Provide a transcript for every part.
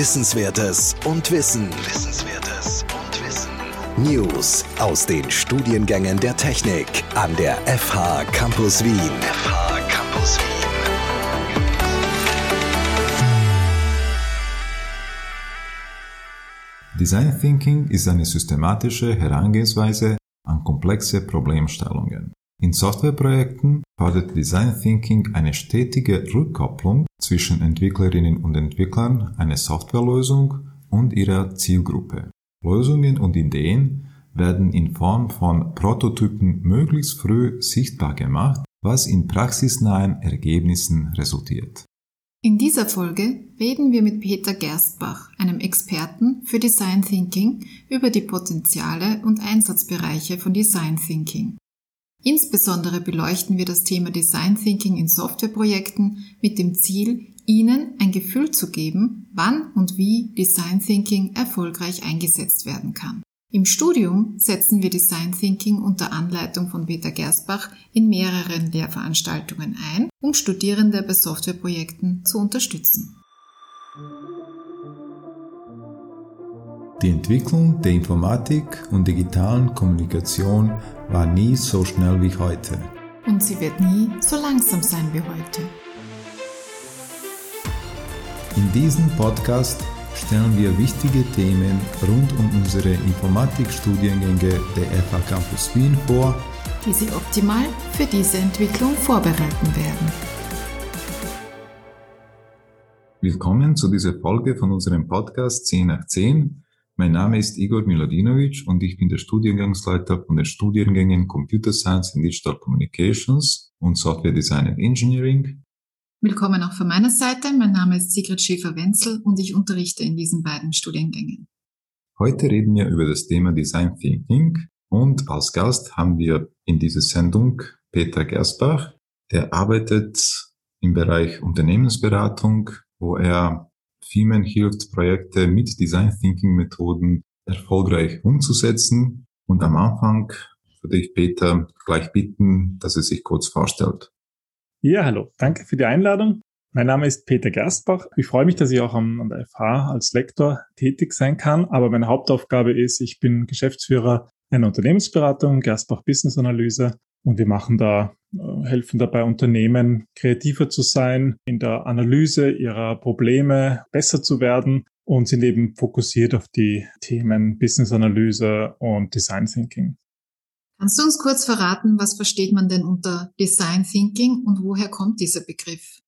Wissenswertes und Wissen. Wissenswertes und Wissen. News aus den Studiengängen der Technik an der FH Campus Wien. FH Campus Wien. Design Thinking ist eine systematische Herangehensweise an komplexe Problemstellungen. In Softwareprojekten fordert Design Thinking eine stetige Rückkopplung zwischen Entwicklerinnen und Entwicklern einer Softwarelösung und ihrer Zielgruppe. Lösungen und Ideen werden in Form von Prototypen möglichst früh sichtbar gemacht, was in praxisnahen Ergebnissen resultiert. In dieser Folge reden wir mit Peter Gerstbach, einem Experten für Design Thinking, über die Potenziale und Einsatzbereiche von Design Thinking. Insbesondere beleuchten wir das Thema Design Thinking in Softwareprojekten mit dem Ziel, Ihnen ein Gefühl zu geben, wann und wie Design Thinking erfolgreich eingesetzt werden kann. Im Studium setzen wir Design Thinking unter Anleitung von Peter Gersbach in mehreren Lehrveranstaltungen ein, um Studierende bei Softwareprojekten zu unterstützen. Die Entwicklung der Informatik und digitalen Kommunikation war nie so schnell wie heute. Und sie wird nie so langsam sein wie heute. In diesem Podcast stellen wir wichtige Themen rund um unsere Informatikstudiengänge der FH Campus Wien vor, die Sie optimal für diese Entwicklung vorbereiten werden. Willkommen zu dieser Folge von unserem Podcast 10 nach 10. Mein Name ist Igor Miladinovic und ich bin der Studiengangsleiter von den Studiengängen Computer Science and Digital Communications und Software Design and Engineering. Willkommen auch von meiner Seite. Mein Name ist Sigrid Schäfer-Wenzel und ich unterrichte in diesen beiden Studiengängen. Heute reden wir über das Thema Design Thinking und als Gast haben wir in dieser Sendung Peter Gersbach, der arbeitet im Bereich Unternehmensberatung, wo er Firmen hilft, Projekte mit Design Thinking Methoden erfolgreich umzusetzen. Und am Anfang würde ich Peter gleich bitten, dass er sich kurz vorstellt. Ja, hallo. Danke für die Einladung. Mein Name ist Peter Gerstbach. Ich freue mich, dass ich auch an der FH als Lektor tätig sein kann. Aber meine Hauptaufgabe ist, ich bin Geschäftsführer einer Unternehmensberatung, Gerstbach Business Analyse. Und wir machen da helfen dabei Unternehmen kreativer zu sein, in der Analyse ihrer Probleme besser zu werden und sind eben fokussiert auf die Themen Business Analyse und Design Thinking. Kannst du uns kurz verraten, was versteht man denn unter Design Thinking und woher kommt dieser Begriff?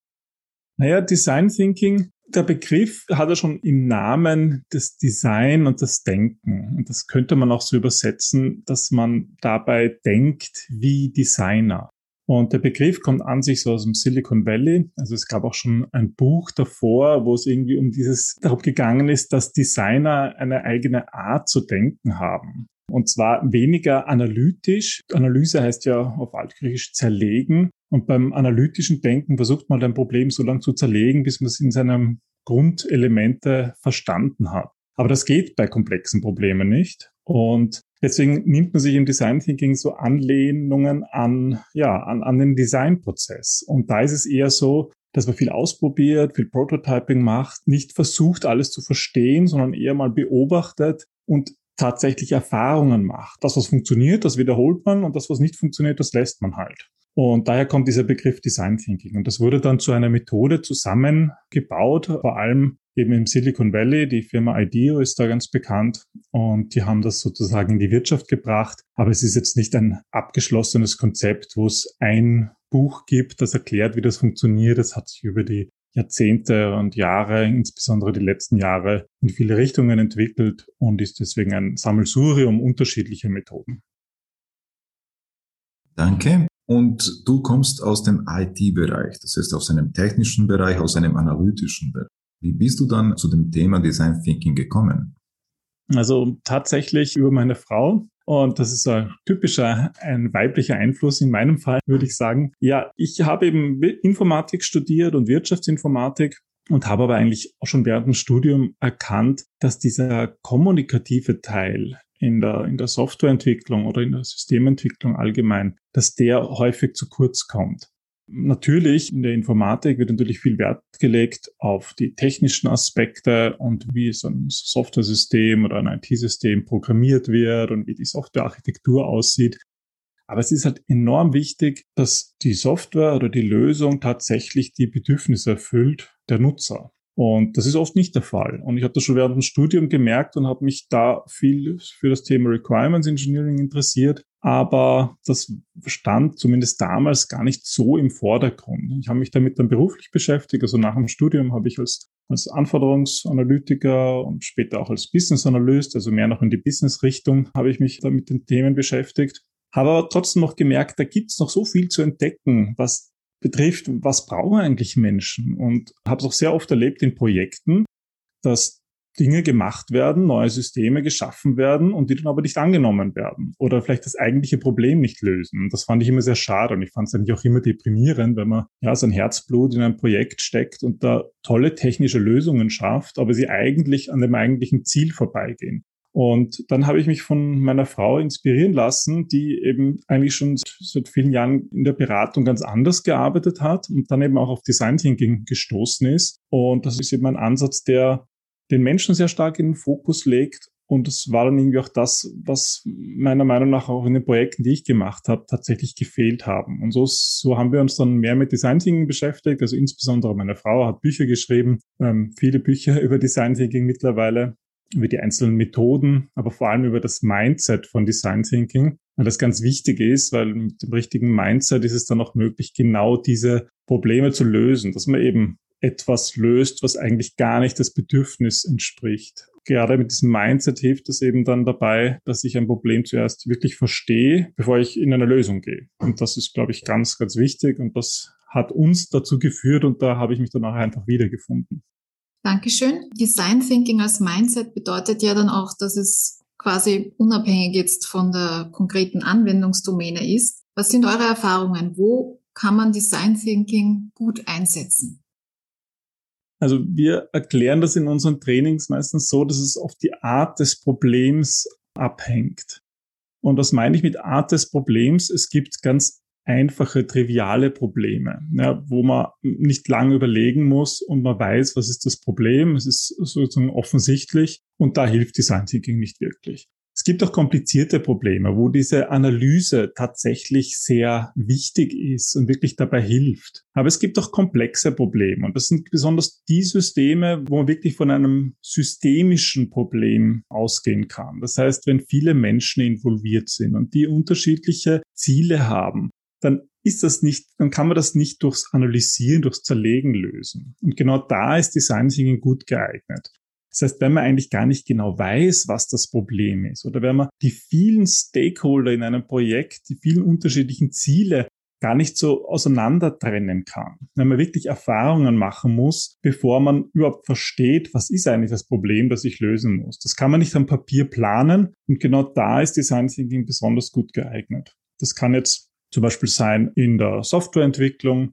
Naja, Design Thinking, der Begriff hat ja schon im Namen das Design und das Denken. Und das könnte man auch so übersetzen, dass man dabei denkt wie Designer. Und der Begriff kommt an sich so aus dem Silicon Valley. Also es gab auch schon ein Buch davor, wo es irgendwie um dieses darum gegangen ist, dass Designer eine eigene Art zu denken haben. Und zwar weniger analytisch. Analyse heißt ja auf Altgriechisch zerlegen. Und beim analytischen Denken versucht man ein Problem so lange zu zerlegen, bis man es in seinem Grundelemente verstanden hat. Aber das geht bei komplexen Problemen nicht. Und deswegen nimmt man sich im Design Thinking so Anlehnungen an, ja, an, an den Designprozess. Und da ist es eher so, dass man viel ausprobiert, viel Prototyping macht, nicht versucht, alles zu verstehen, sondern eher mal beobachtet und tatsächlich Erfahrungen macht. Das, was funktioniert, das wiederholt man und das, was nicht funktioniert, das lässt man halt. Und daher kommt dieser Begriff Design Thinking. Und das wurde dann zu einer Methode zusammengebaut, vor allem eben im Silicon Valley. Die Firma IDEO ist da ganz bekannt und die haben das sozusagen in die Wirtschaft gebracht. Aber es ist jetzt nicht ein abgeschlossenes Konzept, wo es ein Buch gibt, das erklärt, wie das funktioniert. Es hat sich über die Jahrzehnte und Jahre, insbesondere die letzten Jahre, in viele Richtungen entwickelt und ist deswegen ein Sammelsurium unterschiedlicher Methoden. Danke. Und du kommst aus dem IT-Bereich, das heißt aus einem technischen Bereich, aus einem analytischen Bereich. Wie bist du dann zu dem Thema Design Thinking gekommen? Also tatsächlich über meine Frau. Und das ist ein typischer, ein weiblicher Einfluss in meinem Fall, würde ich sagen. Ja, ich habe eben Informatik studiert und Wirtschaftsinformatik und habe aber eigentlich auch schon während dem Studium erkannt, dass dieser kommunikative Teil in der, in der Softwareentwicklung oder in der Systementwicklung allgemein, dass der häufig zu kurz kommt. Natürlich, in der Informatik wird natürlich viel Wert gelegt auf die technischen Aspekte und wie so ein Software-System oder ein IT-System programmiert wird und wie die Softwarearchitektur aussieht. Aber es ist halt enorm wichtig, dass die Software oder die Lösung tatsächlich die Bedürfnisse erfüllt der Nutzer. Und das ist oft nicht der Fall. Und ich habe das schon während dem Studium gemerkt und habe mich da viel für das Thema Requirements Engineering interessiert. Aber das stand zumindest damals gar nicht so im Vordergrund. Ich habe mich damit dann beruflich beschäftigt. Also nach dem Studium habe ich als, als Anforderungsanalytiker und später auch als Business Analyst, also mehr noch in die Business-Richtung, habe ich mich da mit den Themen beschäftigt. Habe aber trotzdem noch gemerkt, da gibt es noch so viel zu entdecken, was betrifft, was brauchen eigentlich Menschen? Und habe es auch sehr oft erlebt in Projekten, dass Dinge gemacht werden, neue Systeme geschaffen werden und die dann aber nicht angenommen werden oder vielleicht das eigentliche Problem nicht lösen. Das fand ich immer sehr schade und ich fand es eigentlich auch immer deprimierend, wenn man ja sein Herzblut in ein Projekt steckt und da tolle technische Lösungen schafft, aber sie eigentlich an dem eigentlichen Ziel vorbeigehen. Und dann habe ich mich von meiner Frau inspirieren lassen, die eben eigentlich schon seit vielen Jahren in der Beratung ganz anders gearbeitet hat und dann eben auch auf Design Thinking gestoßen ist. Und das ist eben ein Ansatz, der den Menschen sehr stark in den Fokus legt. Und das war dann irgendwie auch das, was meiner Meinung nach auch in den Projekten, die ich gemacht habe, tatsächlich gefehlt haben. Und so, so haben wir uns dann mehr mit Design Thinking beschäftigt. Also insbesondere meine Frau hat Bücher geschrieben, ähm, viele Bücher über Design Thinking mittlerweile über die einzelnen Methoden, aber vor allem über das Mindset von Design Thinking, weil das ganz wichtig ist, weil mit dem richtigen Mindset ist es dann auch möglich, genau diese Probleme zu lösen, dass man eben etwas löst, was eigentlich gar nicht das Bedürfnis entspricht. Gerade mit diesem Mindset hilft es eben dann dabei, dass ich ein Problem zuerst wirklich verstehe, bevor ich in eine Lösung gehe. Und das ist, glaube ich, ganz, ganz wichtig. Und das hat uns dazu geführt und da habe ich mich dann auch einfach wiedergefunden. Dankeschön. Design Thinking als Mindset bedeutet ja dann auch, dass es quasi unabhängig jetzt von der konkreten Anwendungsdomäne ist. Was sind eure Erfahrungen? Wo kann man Design Thinking gut einsetzen? Also wir erklären das in unseren Trainings meistens so, dass es auf die Art des Problems abhängt. Und was meine ich mit Art des Problems? Es gibt ganz einfache, triviale Probleme, ja, wo man nicht lange überlegen muss und man weiß, was ist das Problem. Es ist sozusagen offensichtlich und da hilft Design Thinking nicht wirklich. Es gibt auch komplizierte Probleme, wo diese Analyse tatsächlich sehr wichtig ist und wirklich dabei hilft. Aber es gibt auch komplexe Probleme und das sind besonders die Systeme, wo man wirklich von einem systemischen Problem ausgehen kann. Das heißt, wenn viele Menschen involviert sind und die unterschiedliche Ziele haben, dann ist das nicht, dann kann man das nicht durchs Analysieren, durchs Zerlegen lösen. Und genau da ist Design Thinking gut geeignet. Das heißt, wenn man eigentlich gar nicht genau weiß, was das Problem ist, oder wenn man die vielen Stakeholder in einem Projekt, die vielen unterschiedlichen Ziele gar nicht so auseinander trennen kann. Wenn man wirklich Erfahrungen machen muss, bevor man überhaupt versteht, was ist eigentlich das Problem, das ich lösen muss. Das kann man nicht am Papier planen und genau da ist Design Thinking besonders gut geeignet. Das kann jetzt zum Beispiel sein in der Softwareentwicklung,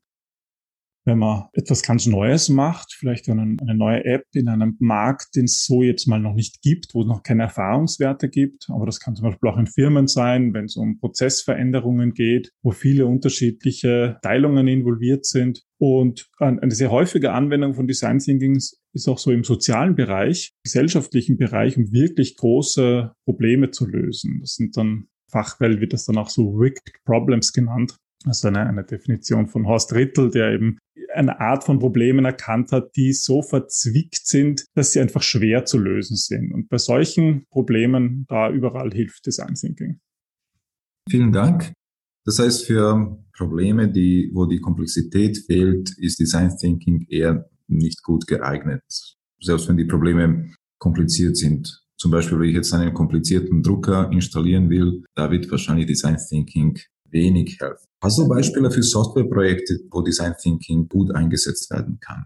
wenn man etwas ganz Neues macht, vielleicht eine, eine, neue App in einem Markt, den es so jetzt mal noch nicht gibt, wo es noch keine Erfahrungswerte gibt. Aber das kann zum Beispiel auch in Firmen sein, wenn es um Prozessveränderungen geht, wo viele unterschiedliche Teilungen involviert sind. Und eine sehr häufige Anwendung von Design Thinking ist auch so im sozialen Bereich, gesellschaftlichen Bereich, um wirklich große Probleme zu lösen. Das sind dann Fachwelt wird das dann auch so Rigged Problems genannt. Also eine, eine Definition von Horst Rittel, der eben eine Art von Problemen erkannt hat, die so verzwickt sind, dass sie einfach schwer zu lösen sind. Und bei solchen Problemen, da überall hilft Design Thinking. Vielen Dank. Das heißt, für Probleme, die, wo die Komplexität fehlt, ist Design Thinking eher nicht gut geeignet. Selbst wenn die Probleme kompliziert sind. Zum Beispiel, wenn ich jetzt einen komplizierten Drucker installieren will, da wird wahrscheinlich Design Thinking wenig helfen. Hast du Beispiele für Softwareprojekte, wo Design Thinking gut eingesetzt werden kann?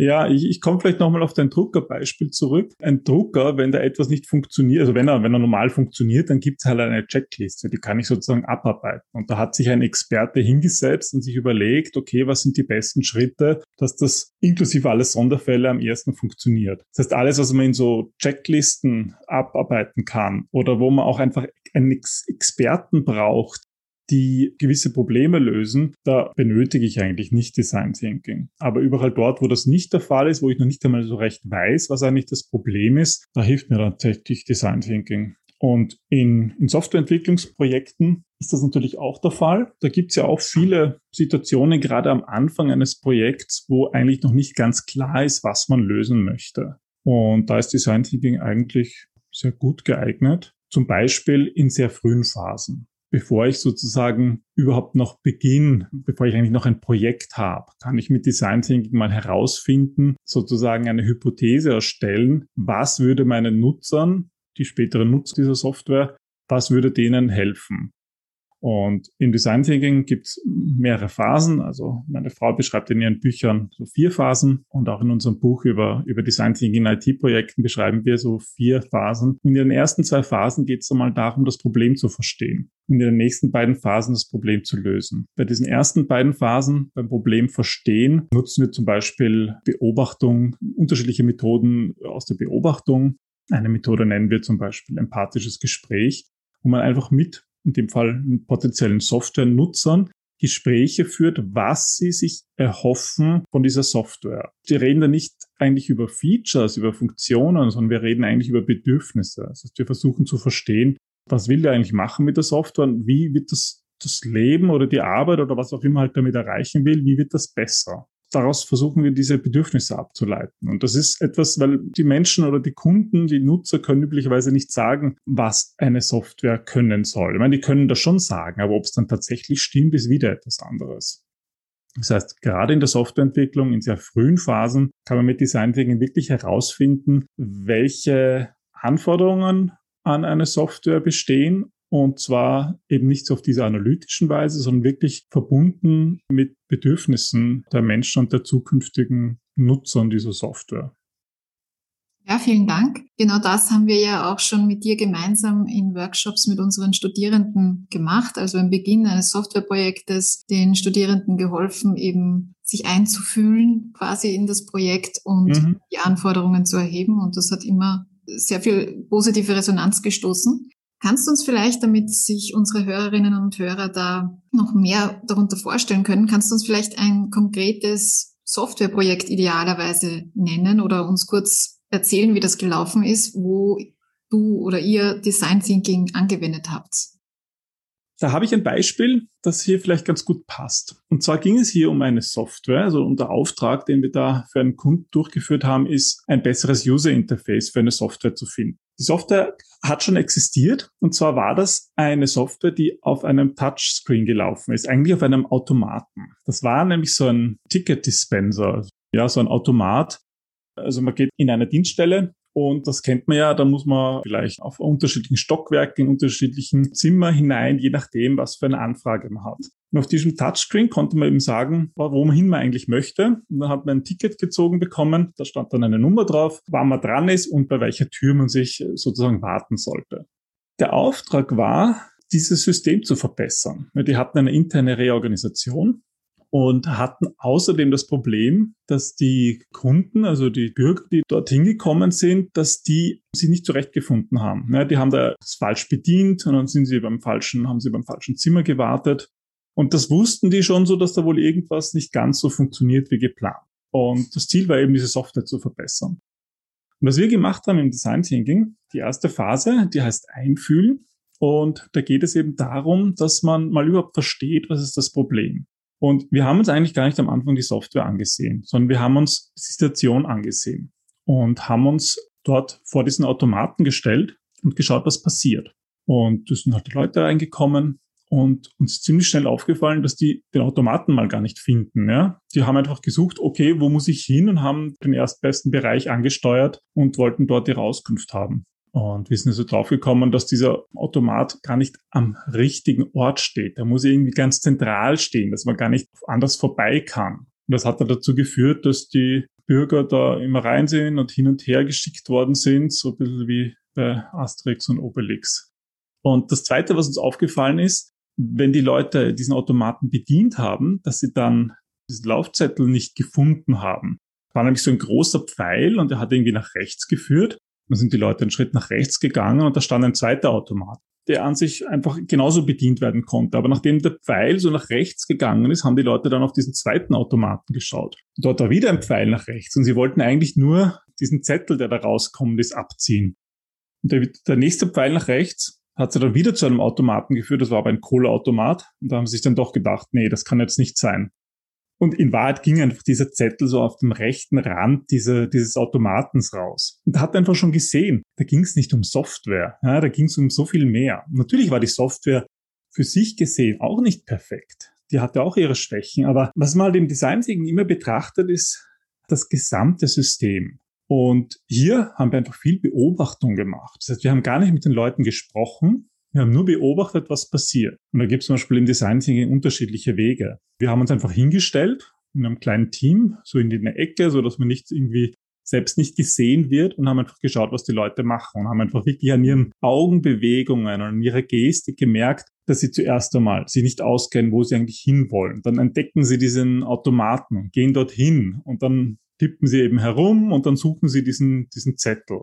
Ja, ich, ich komme vielleicht nochmal auf dein Druckerbeispiel zurück. Ein Drucker, wenn da etwas nicht funktioniert, also wenn er, wenn er normal funktioniert, dann gibt es halt eine Checkliste, die kann ich sozusagen abarbeiten. Und da hat sich ein Experte hingesetzt und sich überlegt, okay, was sind die besten Schritte, dass das inklusive alle Sonderfälle am ersten funktioniert. Das heißt, alles, was man in so Checklisten abarbeiten kann oder wo man auch einfach einen Ex Experten braucht, die gewisse Probleme lösen, da benötige ich eigentlich nicht Design Thinking. Aber überall dort, wo das nicht der Fall ist, wo ich noch nicht einmal so recht weiß, was eigentlich das Problem ist, da hilft mir dann tatsächlich Design Thinking. Und in, in Softwareentwicklungsprojekten ist das natürlich auch der Fall. Da gibt es ja auch viele Situationen, gerade am Anfang eines Projekts, wo eigentlich noch nicht ganz klar ist, was man lösen möchte. Und da ist Design Thinking eigentlich sehr gut geeignet. Zum Beispiel in sehr frühen Phasen. Bevor ich sozusagen überhaupt noch beginne, bevor ich eigentlich noch ein Projekt habe, kann ich mit Design Thinking mal herausfinden, sozusagen eine Hypothese erstellen, was würde meinen Nutzern die späteren Nutzer dieser Software, was würde denen helfen? Und im Design Thinking gibt es mehrere Phasen. Also meine Frau beschreibt in ihren Büchern so vier Phasen und auch in unserem Buch über, über Design Thinking in IT-Projekten beschreiben wir so vier Phasen. In den ersten zwei Phasen geht es einmal darum, das Problem zu verstehen. Und in den nächsten beiden Phasen das Problem zu lösen. Bei diesen ersten beiden Phasen, beim Problem verstehen, nutzen wir zum Beispiel Beobachtung, unterschiedliche Methoden aus der Beobachtung. Eine Methode nennen wir zum Beispiel empathisches Gespräch, wo man einfach mit, in dem Fall potenziellen Softwarenutzern, Gespräche führt, was sie sich erhoffen von dieser Software. Wir reden da nicht eigentlich über Features, über Funktionen, sondern wir reden eigentlich über Bedürfnisse. Das heißt, wir versuchen zu verstehen, was will der eigentlich machen mit der Software und wie wird das, das Leben oder die Arbeit oder was auch immer halt damit erreichen will, wie wird das besser? Daraus versuchen wir diese Bedürfnisse abzuleiten. Und das ist etwas, weil die Menschen oder die Kunden, die Nutzer können üblicherweise nicht sagen, was eine Software können soll. Ich meine, die können das schon sagen, aber ob es dann tatsächlich stimmt, ist wieder etwas anderes. Das heißt, gerade in der Softwareentwicklung, in sehr frühen Phasen, kann man mit Design Thinking wirklich herausfinden, welche Anforderungen an eine Software bestehen und zwar eben nicht so auf diese analytischen Weise, sondern wirklich verbunden mit Bedürfnissen der Menschen und der zukünftigen Nutzern dieser Software. Ja, vielen Dank. Genau das haben wir ja auch schon mit dir gemeinsam in Workshops mit unseren Studierenden gemacht. Also im Beginn eines Softwareprojektes den Studierenden geholfen, eben sich einzufühlen quasi in das Projekt und mhm. die Anforderungen zu erheben. Und das hat immer sehr viel positive Resonanz gestoßen. Kannst du uns vielleicht, damit sich unsere Hörerinnen und Hörer da noch mehr darunter vorstellen können, kannst du uns vielleicht ein konkretes Softwareprojekt idealerweise nennen oder uns kurz erzählen, wie das gelaufen ist, wo du oder ihr Design Thinking angewendet habt? Da habe ich ein Beispiel, das hier vielleicht ganz gut passt. Und zwar ging es hier um eine Software, also unser Auftrag, den wir da für einen Kunden durchgeführt haben, ist ein besseres User Interface für eine Software zu finden. Die Software hat schon existiert und zwar war das eine Software, die auf einem Touchscreen gelaufen ist, eigentlich auf einem Automaten. Das war nämlich so ein Ticket Dispenser, ja, so ein Automat. Also man geht in eine Dienststelle und das kennt man ja, da muss man vielleicht auf unterschiedlichen Stockwerken, in unterschiedlichen Zimmer hinein, je nachdem, was für eine Anfrage man hat. Und auf diesem Touchscreen konnte man eben sagen, wohin man eigentlich möchte. Und dann hat man ein Ticket gezogen bekommen, da stand dann eine Nummer drauf, wann man dran ist und bei welcher Tür man sich sozusagen warten sollte. Der Auftrag war, dieses System zu verbessern. Die hatten eine interne Reorganisation und hatten außerdem das Problem, dass die Kunden, also die Bürger, die dorthin gekommen sind, dass die sich nicht zurechtgefunden haben. Ja, die haben da falsch bedient und dann sind sie beim falschen, haben sie beim falschen Zimmer gewartet. Und das wussten die schon so, dass da wohl irgendwas nicht ganz so funktioniert wie geplant. Und das Ziel war eben, diese Software zu verbessern. Und was wir gemacht haben im Design Thinking, die erste Phase, die heißt Einfühlen. Und da geht es eben darum, dass man mal überhaupt versteht, was ist das Problem. Und wir haben uns eigentlich gar nicht am Anfang die Software angesehen, sondern wir haben uns die Situation angesehen und haben uns dort vor diesen Automaten gestellt und geschaut, was passiert. Und es sind halt die Leute reingekommen und uns ziemlich schnell aufgefallen, dass die den Automaten mal gar nicht finden. Ja? Die haben einfach gesucht, okay, wo muss ich hin und haben den erstbesten Bereich angesteuert und wollten dort ihre Auskunft haben. Und wir sind also draufgekommen, dass dieser Automat gar nicht am richtigen Ort steht. Der muss irgendwie ganz zentral stehen, dass man gar nicht anders vorbei kann. Und das hat dann dazu geführt, dass die Bürger da immer rein sind und hin und her geschickt worden sind, so ein bisschen wie bei Asterix und Obelix. Und das Zweite, was uns aufgefallen ist, wenn die Leute diesen Automaten bedient haben, dass sie dann diesen Laufzettel nicht gefunden haben. War nämlich so ein großer Pfeil und der hat irgendwie nach rechts geführt. Dann sind die Leute einen Schritt nach rechts gegangen und da stand ein zweiter Automat. der an sich einfach genauso bedient werden konnte. Aber nachdem der Pfeil so nach rechts gegangen ist, haben die Leute dann auf diesen zweiten Automaten geschaut. Dort war wieder ein Pfeil nach rechts und sie wollten eigentlich nur diesen Zettel, der da rauskommt, ist abziehen. Und der, der nächste Pfeil nach rechts hat sie dann wieder zu einem Automaten geführt. Das war aber ein Kohleautomat. Und da haben sie sich dann doch gedacht, nee, das kann jetzt nicht sein. Und in Wahrheit ging einfach dieser Zettel so auf dem rechten Rand dieser, dieses Automatens raus. Und da hat einfach schon gesehen, da ging es nicht um Software, ja, da ging es um so viel mehr. natürlich war die Software für sich gesehen auch nicht perfekt. Die hatte auch ihre Schwächen. Aber was man halt im Design immer betrachtet, ist das gesamte System. Und hier haben wir einfach viel Beobachtung gemacht. Das heißt, wir haben gar nicht mit den Leuten gesprochen, wir haben nur beobachtet, was passiert. Und da gibt es zum Beispiel im Design Thinking unterschiedliche Wege. Wir haben uns einfach hingestellt in einem kleinen Team, so in die Ecke, so dass man nicht irgendwie selbst nicht gesehen wird und haben einfach geschaut, was die Leute machen und haben einfach wirklich an ihren Augenbewegungen und an ihrer Gestik gemerkt, dass sie zuerst einmal sich nicht auskennen, wo sie eigentlich hinwollen. Dann entdecken sie diesen Automaten und gehen dorthin und dann tippen sie eben herum und dann suchen sie diesen, diesen Zettel.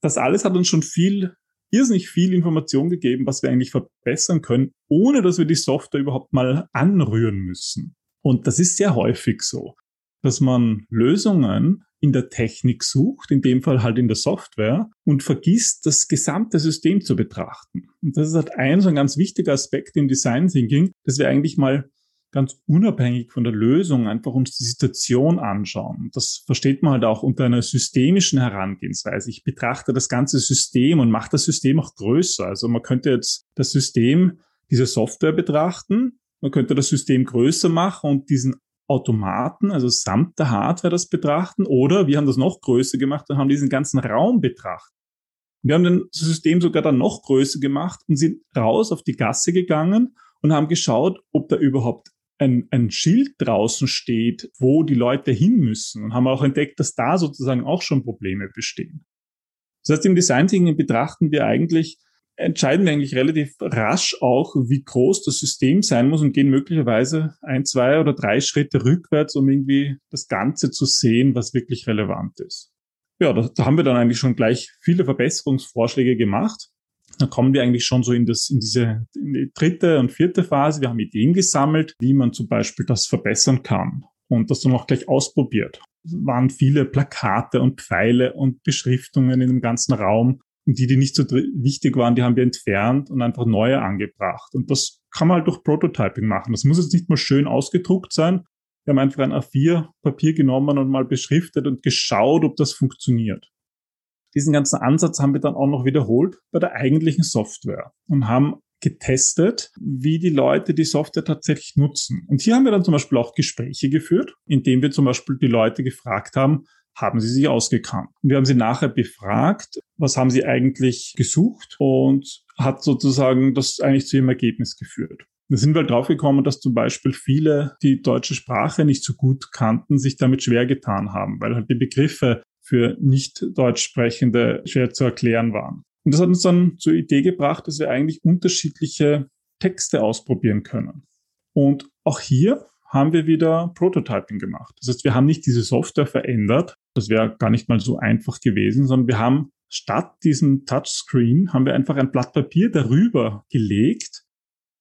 Das alles hat uns schon viel irrsinnig viel Information gegeben, was wir eigentlich verbessern können, ohne dass wir die Software überhaupt mal anrühren müssen. Und das ist sehr häufig so, dass man Lösungen in der Technik sucht, in dem Fall halt in der Software, und vergisst, das gesamte System zu betrachten. Und das ist halt ein so ein ganz wichtiger Aspekt im Design Thinking, dass wir eigentlich mal ganz unabhängig von der Lösung einfach uns die Situation anschauen. Das versteht man halt auch unter einer systemischen Herangehensweise. Ich betrachte das ganze System und mache das System auch größer. Also man könnte jetzt das System dieser Software betrachten, man könnte das System größer machen und diesen Automaten, also samt der Hardware das betrachten, oder wir haben das noch größer gemacht und haben diesen ganzen Raum betrachtet. Wir haben das System sogar dann noch größer gemacht und sind raus auf die Gasse gegangen und haben geschaut, ob da überhaupt ein, ein Schild draußen steht, wo die Leute hin müssen und haben auch entdeckt, dass da sozusagen auch schon Probleme bestehen. Das heißt, im Design Thinking betrachten wir eigentlich, entscheiden wir eigentlich relativ rasch auch, wie groß das System sein muss und gehen möglicherweise ein, zwei oder drei Schritte rückwärts, um irgendwie das Ganze zu sehen, was wirklich relevant ist. Ja, da, da haben wir dann eigentlich schon gleich viele Verbesserungsvorschläge gemacht dann kommen wir eigentlich schon so in, das, in diese in die dritte und vierte Phase. Wir haben Ideen gesammelt, wie man zum Beispiel das verbessern kann und das dann auch gleich ausprobiert. Es waren viele Plakate und Pfeile und Beschriftungen in dem ganzen Raum. Und die, die nicht so wichtig waren, die haben wir entfernt und einfach neue angebracht. Und das kann man halt durch Prototyping machen. Das muss jetzt nicht mal schön ausgedruckt sein. Wir haben einfach ein A4-Papier genommen und mal beschriftet und geschaut, ob das funktioniert diesen ganzen Ansatz haben wir dann auch noch wiederholt bei der eigentlichen Software und haben getestet, wie die Leute die Software tatsächlich nutzen. Und hier haben wir dann zum Beispiel auch Gespräche geführt, indem wir zum Beispiel die Leute gefragt haben, haben sie sich ausgekannt? Und wir haben sie nachher befragt, was haben sie eigentlich gesucht und hat sozusagen das eigentlich zu ihrem Ergebnis geführt. Da sind wir halt draufgekommen, dass zum Beispiel viele, die deutsche Sprache nicht so gut kannten, sich damit schwer getan haben, weil halt die Begriffe für nicht Deutsch sprechende schwer zu erklären waren. Und das hat uns dann zur Idee gebracht, dass wir eigentlich unterschiedliche Texte ausprobieren können. Und auch hier haben wir wieder Prototyping gemacht. Das heißt, wir haben nicht diese Software verändert. Das wäre gar nicht mal so einfach gewesen, sondern wir haben statt diesem Touchscreen haben wir einfach ein Blatt Papier darüber gelegt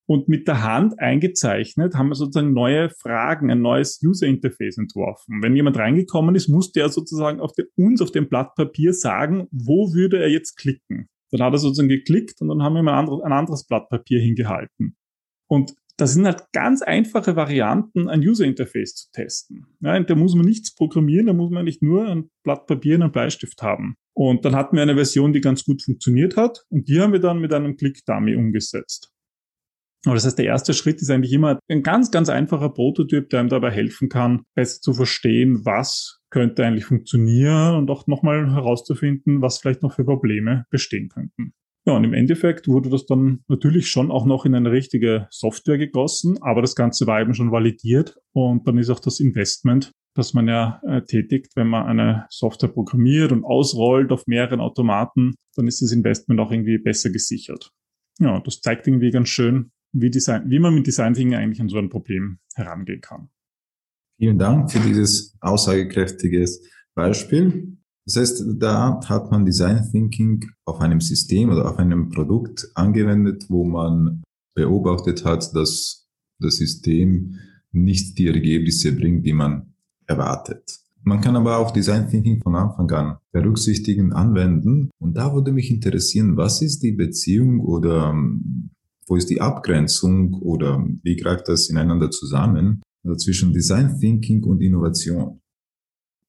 und mit der Hand eingezeichnet, haben wir sozusagen neue Fragen, ein neues User Interface entworfen. Wenn jemand reingekommen ist, musste er sozusagen auf der, uns auf dem Blatt Papier sagen, wo würde er jetzt klicken. Dann hat er sozusagen geklickt und dann haben wir mal ein anderes, ein anderes Blatt Papier hingehalten. Und das sind halt ganz einfache Varianten, ein User Interface zu testen. Ja, da muss man nichts programmieren, da muss man nicht nur ein Blatt Papier und einen Bleistift haben. Und dann hatten wir eine Version, die ganz gut funktioniert hat und die haben wir dann mit einem Click-Dummy umgesetzt. Aber das heißt, der erste Schritt ist eigentlich immer ein ganz, ganz einfacher Prototyp, der einem dabei helfen kann, besser zu verstehen, was könnte eigentlich funktionieren und auch nochmal herauszufinden, was vielleicht noch für Probleme bestehen könnten. Ja, und im Endeffekt wurde das dann natürlich schon auch noch in eine richtige Software gegossen, aber das Ganze war eben schon validiert und dann ist auch das Investment, das man ja äh, tätigt, wenn man eine Software programmiert und ausrollt auf mehreren Automaten, dann ist das Investment auch irgendwie besser gesichert. Ja, das zeigt irgendwie ganz schön, wie, Design, wie man mit Design Thinking eigentlich an so ein Problem herangehen kann. Vielen Dank für dieses aussagekräftiges Beispiel. Das heißt, da hat man Design Thinking auf einem System oder auf einem Produkt angewendet, wo man beobachtet hat, dass das System nicht die Ergebnisse bringt, die man erwartet. Man kann aber auch Design Thinking von Anfang an berücksichtigen, anwenden. Und da würde mich interessieren, was ist die Beziehung oder ähm, wo ist die Abgrenzung oder wie greift das ineinander zusammen also zwischen Design Thinking und Innovation?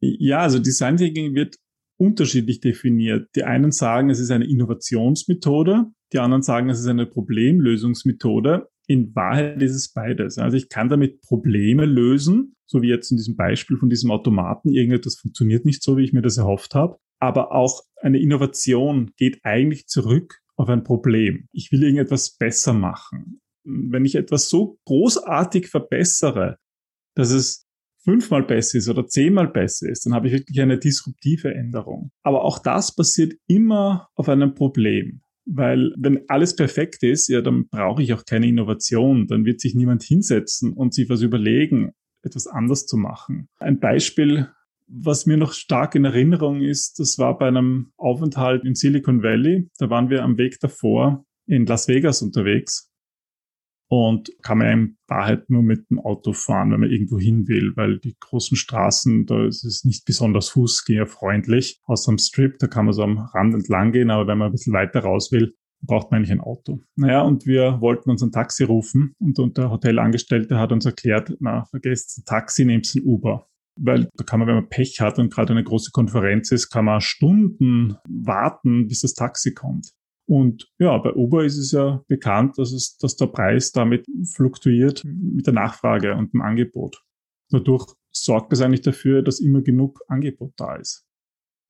Ja, also Design Thinking wird unterschiedlich definiert. Die einen sagen, es ist eine Innovationsmethode, die anderen sagen, es ist eine Problemlösungsmethode. In Wahrheit ist es beides. Also ich kann damit Probleme lösen, so wie jetzt in diesem Beispiel von diesem Automaten. Irgendetwas funktioniert nicht so, wie ich mir das erhofft habe. Aber auch eine Innovation geht eigentlich zurück auf ein Problem. Ich will irgendetwas besser machen. Wenn ich etwas so großartig verbessere, dass es fünfmal besser ist oder zehnmal besser ist, dann habe ich wirklich eine disruptive Änderung. Aber auch das passiert immer auf einem Problem. Weil wenn alles perfekt ist, ja, dann brauche ich auch keine Innovation. Dann wird sich niemand hinsetzen und sich was überlegen, etwas anders zu machen. Ein Beispiel, was mir noch stark in Erinnerung ist, das war bei einem Aufenthalt in Silicon Valley. Da waren wir am Weg davor in Las Vegas unterwegs und kann man in Wahrheit nur mit dem Auto fahren, wenn man irgendwo hin will, weil die großen Straßen, da ist es nicht besonders fußgängerfreundlich. Außer am Strip, da kann man so am Rand entlang gehen, aber wenn man ein bisschen weiter raus will, braucht man eigentlich ein Auto. Naja, und wir wollten uns ein Taxi rufen und, und der Hotelangestellte hat uns erklärt, na, vergesst ein Taxi, nehmt ein Uber. Weil da kann man, wenn man Pech hat und gerade eine große Konferenz ist, kann man Stunden warten, bis das Taxi kommt. Und ja, bei Uber ist es ja bekannt, dass, es, dass der Preis damit fluktuiert mit der Nachfrage und dem Angebot. Dadurch sorgt es eigentlich dafür, dass immer genug Angebot da ist.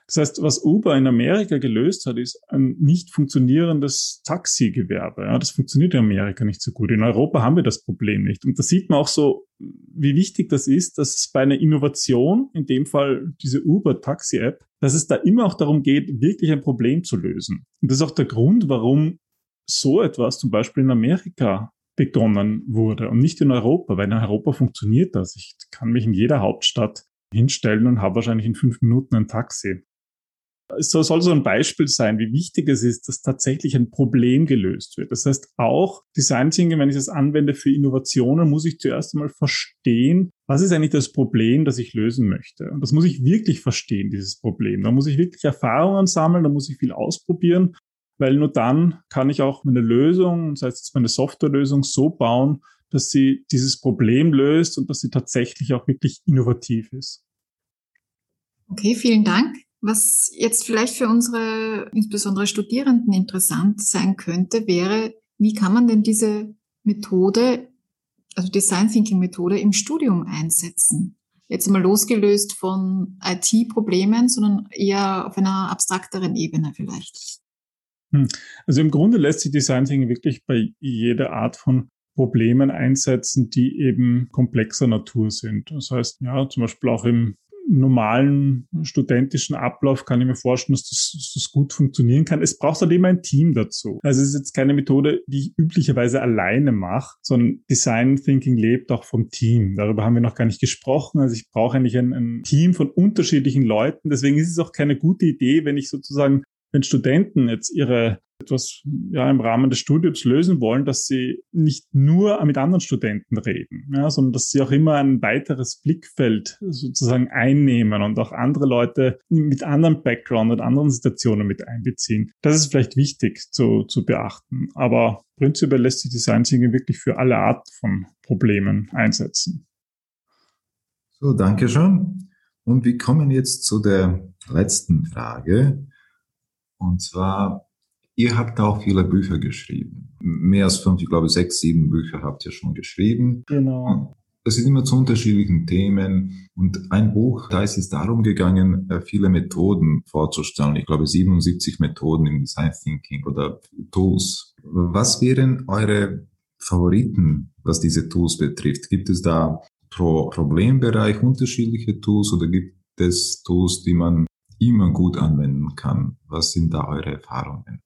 Das heißt, was Uber in Amerika gelöst hat, ist ein nicht funktionierendes Taxigewerbe. Ja, das funktioniert in Amerika nicht so gut. In Europa haben wir das Problem nicht. Und da sieht man auch so, wie wichtig das ist, dass es bei einer Innovation, in dem Fall diese Uber-Taxi-App, dass es da immer auch darum geht, wirklich ein Problem zu lösen. Und das ist auch der Grund, warum so etwas zum Beispiel in Amerika begonnen wurde und nicht in Europa, weil in Europa funktioniert das. Ich kann mich in jeder Hauptstadt hinstellen und habe wahrscheinlich in fünf Minuten ein Taxi. Es soll so ein Beispiel sein, wie wichtig es ist, dass tatsächlich ein Problem gelöst wird. Das heißt, auch Design Thinking, wenn ich es anwende für Innovationen, muss ich zuerst einmal verstehen, was ist eigentlich das Problem, das ich lösen möchte. Und das muss ich wirklich verstehen, dieses Problem. Da muss ich wirklich Erfahrungen sammeln, da muss ich viel ausprobieren, weil nur dann kann ich auch meine Lösung, sei es jetzt meine Softwarelösung, so bauen, dass sie dieses Problem löst und dass sie tatsächlich auch wirklich innovativ ist. Okay, vielen Dank. Was jetzt vielleicht für unsere, insbesondere Studierenden interessant sein könnte, wäre, wie kann man denn diese Methode, also Design Thinking Methode im Studium einsetzen? Jetzt mal losgelöst von IT-Problemen, sondern eher auf einer abstrakteren Ebene vielleicht. Hm. Also im Grunde lässt sich Design Thinking wirklich bei jeder Art von Problemen einsetzen, die eben komplexer Natur sind. Das heißt, ja, zum Beispiel auch im normalen studentischen Ablauf kann ich mir vorstellen, dass das, dass das gut funktionieren kann. Es braucht halt immer ein Team dazu. Also es ist jetzt keine Methode, die ich üblicherweise alleine mache, sondern Design Thinking lebt auch vom Team. Darüber haben wir noch gar nicht gesprochen. Also ich brauche eigentlich ein, ein Team von unterschiedlichen Leuten. Deswegen ist es auch keine gute Idee, wenn ich sozusagen wenn Studenten jetzt ihre etwas ja, im Rahmen des Studiums lösen wollen, dass sie nicht nur mit anderen Studenten reden, ja, sondern dass sie auch immer ein weiteres Blickfeld sozusagen einnehmen und auch andere Leute mit anderem Background und anderen Situationen mit einbeziehen. Das ist vielleicht wichtig zu, zu beachten. Aber prinzipiell lässt sich Design Thinking wirklich für alle Art von Problemen einsetzen. So, danke schön. Und wir kommen jetzt zu der letzten Frage. Und zwar, ihr habt auch viele Bücher geschrieben. Mehr als fünf, ich glaube sechs, sieben Bücher habt ihr schon geschrieben. Genau. Das sind immer zu unterschiedlichen Themen. Und ein Buch, da ist es darum gegangen, äh, viele Methoden vorzustellen. Ich glaube 77 Methoden im Design Thinking oder Tools. Was wären eure Favoriten, was diese Tools betrifft? Gibt es da pro Problembereich unterschiedliche Tools oder gibt es Tools, die man immer gut anwenden kann. Was sind da eure Erfahrungen?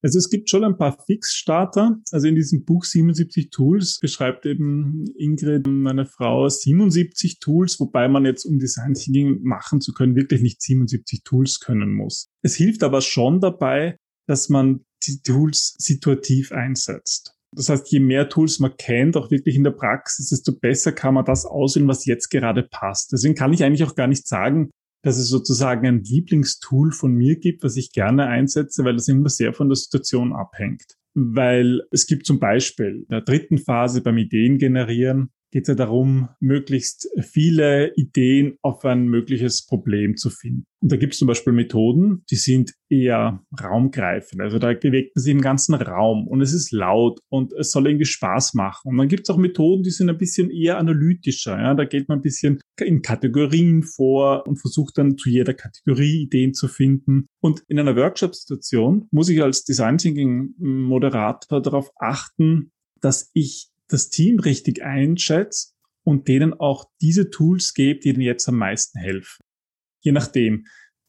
Also es gibt schon ein paar Fixstarter. Also in diesem Buch 77 Tools beschreibt eben Ingrid, meine Frau, 77 Tools, wobei man jetzt, um Design Thinking machen zu können, wirklich nicht 77 Tools können muss. Es hilft aber schon dabei, dass man die Tools situativ einsetzt. Das heißt, je mehr Tools man kennt, auch wirklich in der Praxis, desto besser kann man das auswählen, was jetzt gerade passt. Deswegen kann ich eigentlich auch gar nicht sagen, dass es sozusagen ein Lieblingstool von mir gibt, was ich gerne einsetze, weil das immer sehr von der Situation abhängt. Weil es gibt zum Beispiel in der dritten Phase beim Ideen generieren, geht es ja darum, möglichst viele Ideen auf ein mögliches Problem zu finden. Und da gibt es zum Beispiel Methoden, die sind eher raumgreifend. Also da bewegt man sich im ganzen Raum und es ist laut und es soll irgendwie Spaß machen. Und dann gibt es auch Methoden, die sind ein bisschen eher analytischer. Ja? Da geht man ein bisschen in Kategorien vor und versucht dann zu jeder Kategorie Ideen zu finden. Und in einer Workshop-Situation muss ich als Design Thinking Moderator darauf achten, dass ich das Team richtig einschätzt und denen auch diese Tools gebe, die ihnen jetzt am meisten helfen. Je nachdem,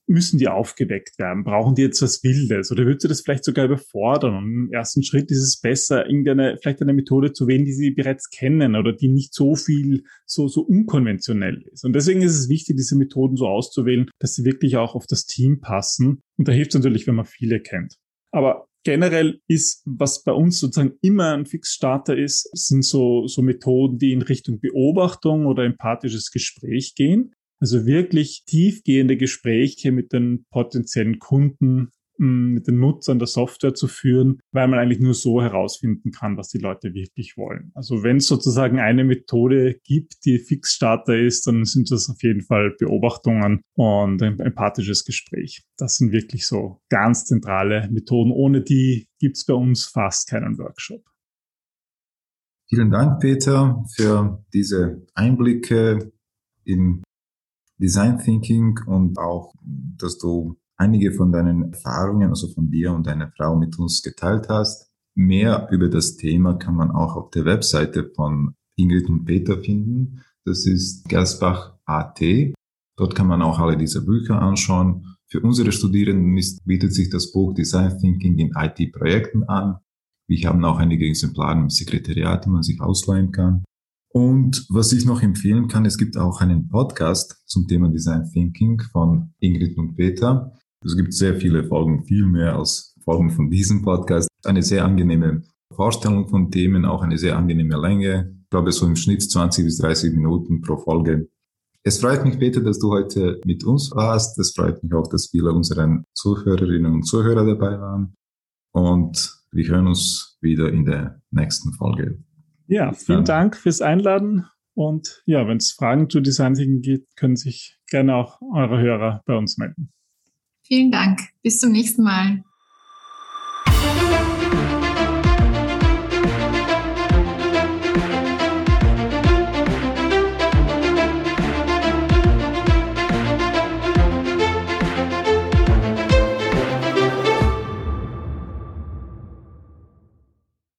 müssen die aufgeweckt werden? Brauchen die jetzt was Wildes? Oder würdest du das vielleicht sogar überfordern? Und im ersten Schritt ist es besser, irgendeine, vielleicht eine Methode zu wählen, die sie bereits kennen oder die nicht so viel, so, so unkonventionell ist. Und deswegen ist es wichtig, diese Methoden so auszuwählen, dass sie wirklich auch auf das Team passen. Und da hilft es natürlich, wenn man viele kennt. Aber generell ist, was bei uns sozusagen immer ein Fixstarter ist, sind so, so Methoden, die in Richtung Beobachtung oder empathisches Gespräch gehen. Also wirklich tiefgehende Gespräche mit den potenziellen Kunden, mit den Nutzern der Software zu führen, weil man eigentlich nur so herausfinden kann, was die Leute wirklich wollen. Also wenn es sozusagen eine Methode gibt, die Fixstarter ist, dann sind das auf jeden Fall Beobachtungen und ein empathisches Gespräch. Das sind wirklich so ganz zentrale Methoden. Ohne die gibt es bei uns fast keinen Workshop. Vielen Dank, Peter, für diese Einblicke in Design Thinking und auch, dass du einige von deinen Erfahrungen, also von dir und deiner Frau mit uns geteilt hast. Mehr über das Thema kann man auch auf der Webseite von Ingrid und Peter finden. Das ist Gersbach.at. Dort kann man auch alle diese Bücher anschauen. Für unsere Studierenden ist, bietet sich das Buch Design Thinking in IT-Projekten an. Wir haben auch einige Exemplare im Sekretariat, die man sich ausleihen kann. Und was ich noch empfehlen kann, es gibt auch einen Podcast zum Thema Design Thinking von Ingrid und Peter. Es gibt sehr viele Folgen, viel mehr als Folgen von diesem Podcast. Eine sehr angenehme Vorstellung von Themen, auch eine sehr angenehme Länge. Ich glaube, so im Schnitt 20 bis 30 Minuten pro Folge. Es freut mich, Peter, dass du heute mit uns warst. Es freut mich auch, dass viele unserer Zuhörerinnen und Zuhörer dabei waren. Und wir hören uns wieder in der nächsten Folge. Ja, vielen Dank fürs Einladen. Und ja, wenn es Fragen zu Design gibt, können sich gerne auch eure Hörer bei uns melden. Vielen Dank. Bis zum nächsten Mal.